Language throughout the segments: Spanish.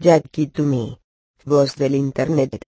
Jackie to me. Voz del Internet.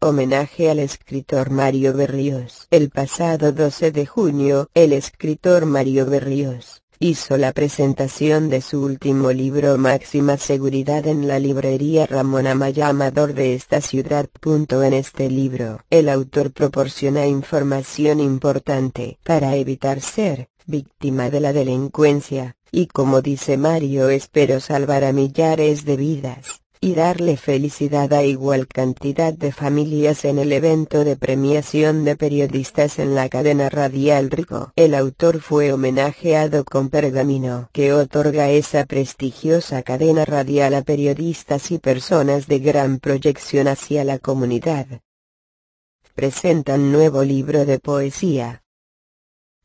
Homenaje al escritor Mario Berríos. El pasado 12 de junio, el escritor Mario Berríos, hizo la presentación de su último libro Máxima Seguridad en la librería Ramón Amaya Amador de esta ciudad. En este libro, el autor proporciona información importante para evitar ser víctima de la delincuencia, y como dice Mario espero salvar a millares de vidas y darle felicidad a igual cantidad de familias en el evento de premiación de periodistas en la cadena radial Rico. El autor fue homenajeado con Pergamino, que otorga esa prestigiosa cadena radial a periodistas y personas de gran proyección hacia la comunidad. Presentan nuevo libro de poesía,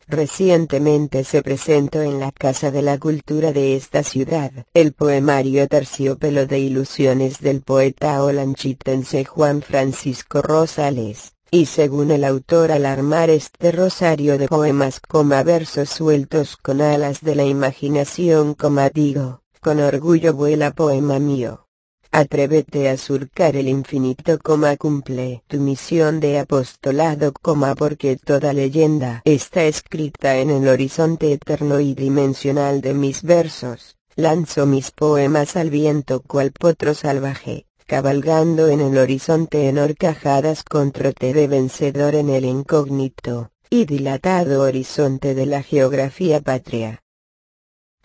Recientemente se presentó en la Casa de la Cultura de esta ciudad el poemario Terciopelo de Ilusiones del poeta olanchitense Juan Francisco Rosales, y según el autor al armar este rosario de poemas coma versos sueltos con alas de la imaginación coma digo, con orgullo vuela poema mío. Atrévete a surcar el infinito, coma cumple tu misión de apostolado, coma porque toda leyenda está escrita en el horizonte eterno y dimensional de mis versos. Lanzo mis poemas al viento cual potro salvaje, cabalgando en el horizonte en horcajadas con trote de vencedor en el incógnito y dilatado horizonte de la geografía patria.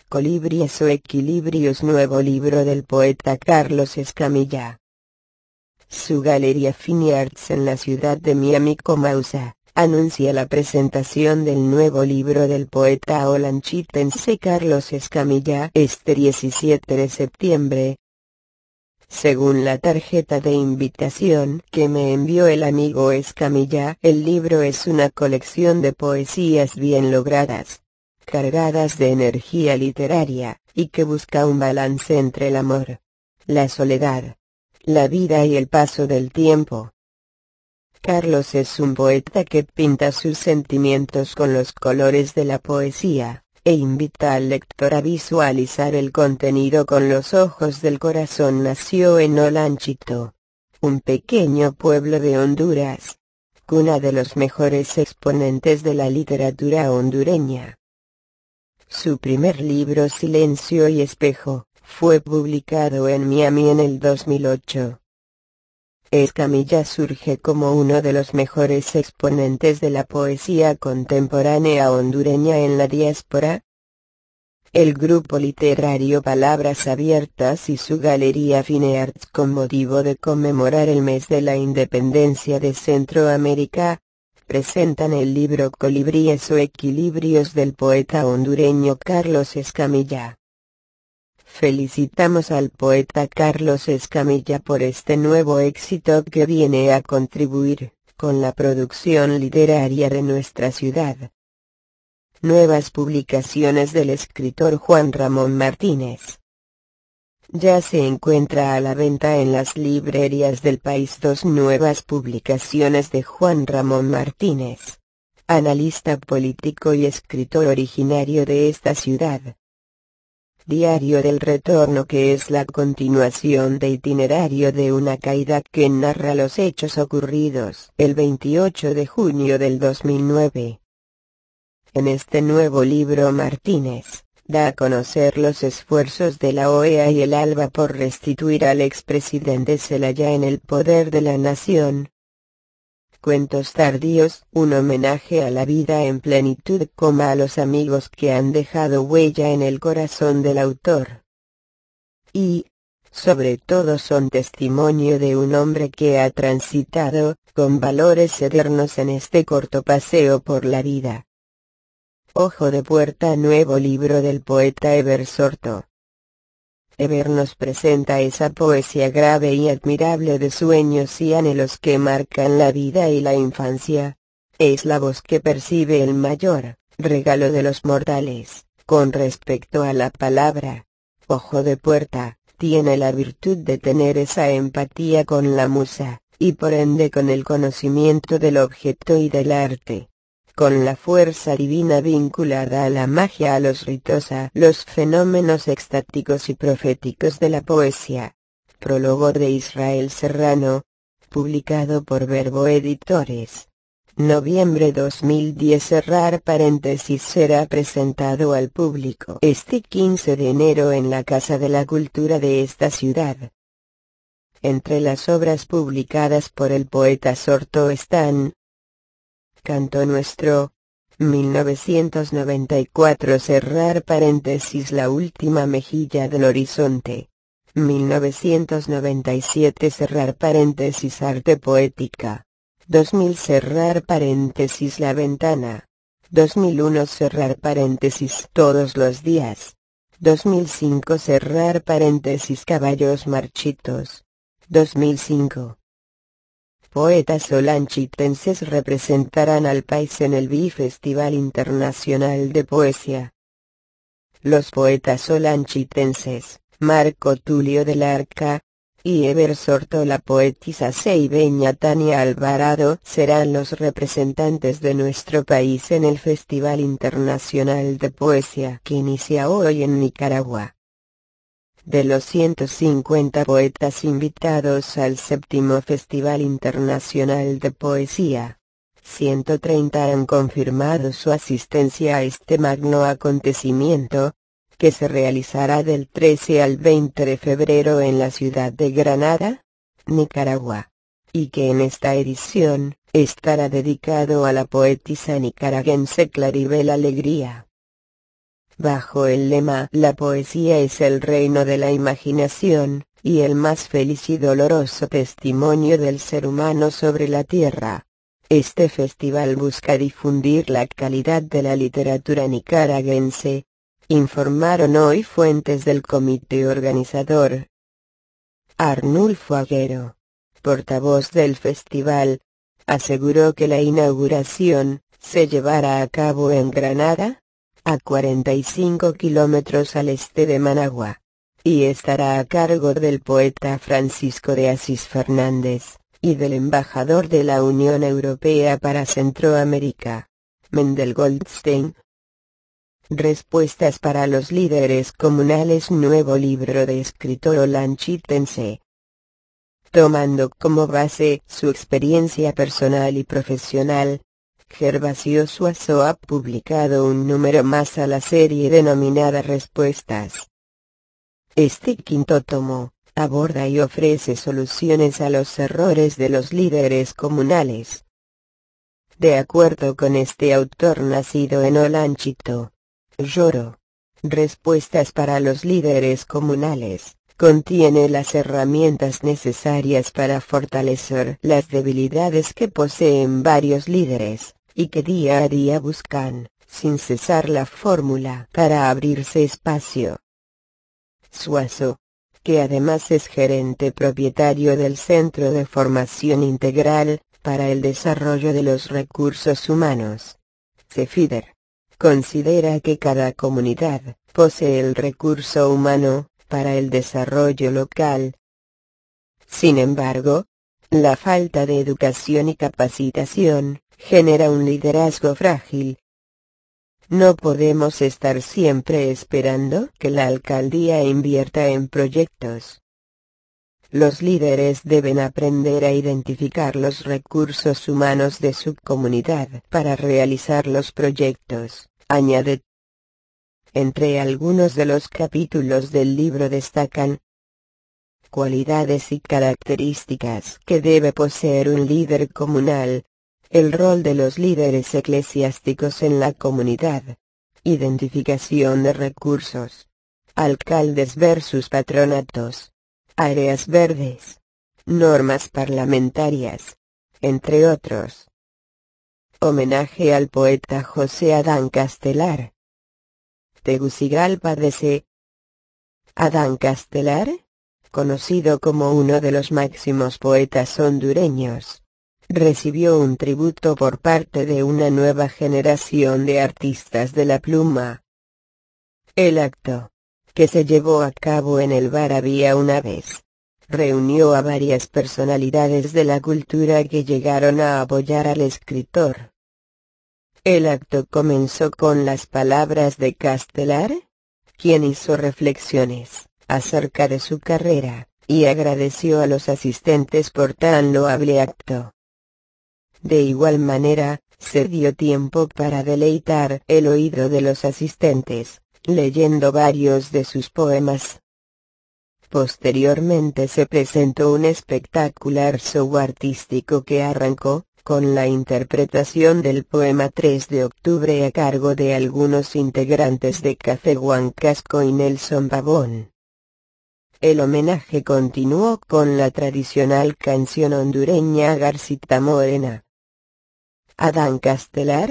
Colibries o Equilibrios Nuevo libro del poeta Carlos Escamilla. Su galería Fine Arts en la ciudad de Miami Comausa, anuncia la presentación del nuevo libro del poeta olanchitense Carlos Escamilla este 17 de septiembre. Según la tarjeta de invitación que me envió el amigo Escamilla, el libro es una colección de poesías bien logradas, cargadas de energía literaria, y que busca un balance entre el amor, la soledad, la vida y el paso del tiempo. Carlos es un poeta que pinta sus sentimientos con los colores de la poesía, e invita al lector a visualizar el contenido con los ojos del corazón. Nació en Olanchito, un pequeño pueblo de Honduras, cuna de los mejores exponentes de la literatura hondureña. Su primer libro Silencio y Espejo, fue publicado en Miami en el 2008. Escamilla surge como uno de los mejores exponentes de la poesía contemporánea hondureña en la diáspora. El grupo literario Palabras Abiertas y su galería Fine Arts con motivo de conmemorar el mes de la independencia de Centroamérica, presentan el libro Colibríes o Equilibrios del poeta hondureño Carlos Escamilla. Felicitamos al poeta Carlos Escamilla por este nuevo éxito que viene a contribuir, con la producción literaria de nuestra ciudad. Nuevas publicaciones del escritor Juan Ramón Martínez. Ya se encuentra a la venta en las librerías del país dos nuevas publicaciones de Juan Ramón Martínez, analista político y escritor originario de esta ciudad. Diario del Retorno que es la continuación de itinerario de una caída que narra los hechos ocurridos el 28 de junio del 2009. En este nuevo libro Martínez da a conocer los esfuerzos de la OEA y el ALBA por restituir al expresidente Zelaya en el poder de la nación. Cuentos tardíos, un homenaje a la vida en plenitud como a los amigos que han dejado huella en el corazón del autor. Y, sobre todo son testimonio de un hombre que ha transitado, con valores eternos en este corto paseo por la vida. Ojo de Puerta Nuevo libro del poeta Eber Sorto. Eber nos presenta esa poesía grave y admirable de sueños y anhelos que marcan la vida y la infancia. Es la voz que percibe el mayor regalo de los mortales, con respecto a la palabra. Ojo de Puerta, tiene la virtud de tener esa empatía con la musa, y por ende con el conocimiento del objeto y del arte con la fuerza divina vinculada a la magia a los ritos a los fenómenos extáticos y proféticos de la poesía. prólogo de Israel Serrano, publicado por Verbo Editores. Noviembre 2010 cerrar paréntesis será presentado al público este 15 de enero en la Casa de la Cultura de esta ciudad. Entre las obras publicadas por el poeta Sorto están Canto Nuestro, 1994 cerrar paréntesis La última mejilla del horizonte. 1997 cerrar paréntesis Arte poética. 2000 cerrar paréntesis La ventana. 2001 cerrar paréntesis Todos los días. 2005 cerrar paréntesis Caballos marchitos. 2005 poetas solanchitenses representarán al país en el Bifestival Internacional de Poesía. Los poetas solanchitenses, Marco Tulio del Arca, y Eber Sorto la poetisa seibeña Tania Alvarado serán los representantes de nuestro país en el Festival Internacional de Poesía que inicia hoy en Nicaragua. De los 150 poetas invitados al séptimo Festival Internacional de Poesía, 130 han confirmado su asistencia a este magno acontecimiento, que se realizará del 13 al 20 de febrero en la ciudad de Granada, Nicaragua, y que en esta edición, estará dedicado a la poetisa nicaragüense Claribel Alegría bajo el lema La poesía es el reino de la imaginación, y el más feliz y doloroso testimonio del ser humano sobre la tierra. Este festival busca difundir la calidad de la literatura nicaragüense, informaron hoy fuentes del comité organizador. Arnulfo Aguero, portavoz del festival, aseguró que la inauguración, se llevará a cabo en Granada, a 45 kilómetros al este de Managua, y estará a cargo del poeta Francisco de Asís Fernández, y del embajador de la Unión Europea para Centroamérica, Mendel Goldstein. Respuestas para los líderes comunales Nuevo libro de escritor olanchitense. Tomando como base su experiencia personal y profesional, Gervasio Suazo ha publicado un número más a la serie denominada Respuestas. Este quinto tomo, aborda y ofrece soluciones a los errores de los líderes comunales. De acuerdo con este autor nacido en Olanchito, Lloro. Respuestas para los líderes comunales, contiene las herramientas necesarias para fortalecer las debilidades que poseen varios líderes y que día a día buscan, sin cesar la fórmula para abrirse espacio. Suazo, que además es gerente propietario del Centro de Formación Integral, para el Desarrollo de los Recursos Humanos. CEFIDER. Considera que cada comunidad, posee el recurso humano, para el desarrollo local. Sin embargo, la falta de educación y capacitación, genera un liderazgo frágil. No podemos estar siempre esperando que la alcaldía invierta en proyectos. Los líderes deben aprender a identificar los recursos humanos de su comunidad para realizar los proyectos, añade. Entre algunos de los capítulos del libro destacan cualidades y características que debe poseer un líder comunal, el rol de los líderes eclesiásticos en la comunidad. Identificación de recursos. Alcaldes versus patronatos. Áreas verdes. Normas parlamentarias. Entre otros. Homenaje al poeta José Adán Castelar. Tegucigalpa C. Adán Castelar, conocido como uno de los máximos poetas hondureños recibió un tributo por parte de una nueva generación de artistas de la pluma. El acto, que se llevó a cabo en el bar había una vez, reunió a varias personalidades de la cultura que llegaron a apoyar al escritor. El acto comenzó con las palabras de Castelar, quien hizo reflexiones acerca de su carrera, y agradeció a los asistentes por tan loable acto. De igual manera, se dio tiempo para deleitar el oído de los asistentes, leyendo varios de sus poemas. Posteriormente se presentó un espectacular show artístico que arrancó, con la interpretación del poema 3 de octubre a cargo de algunos integrantes de Café Huancasco y Nelson Pavón. El homenaje continuó con la tradicional canción hondureña Garcita Morena. Adán Castelar,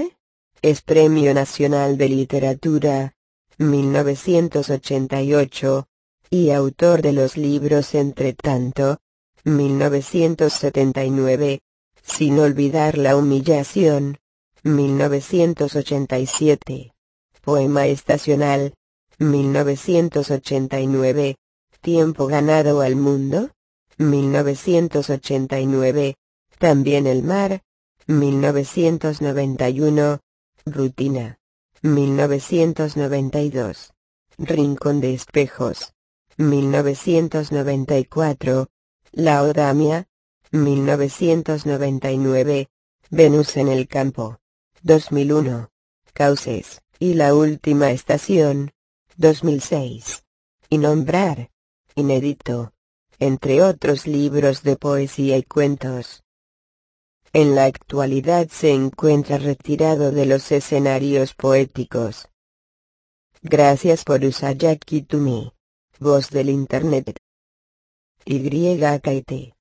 es Premio Nacional de Literatura, 1988, y autor de los libros Entre tanto, 1979, sin olvidar la humillación. 1987. Poema estacional. 1989. Tiempo ganado al mundo. 1989. También el mar. 1991. Rutina. 1992. Rincón de espejos. 1994. La Odamia. 1999. Venus en el campo. 2001. Cauces, y la última estación. 2006. Y nombrar. Inédito. Entre otros libros de poesía y cuentos. En la actualidad se encuentra retirado de los escenarios poéticos. Gracias por to me. Voz del Internet. YKT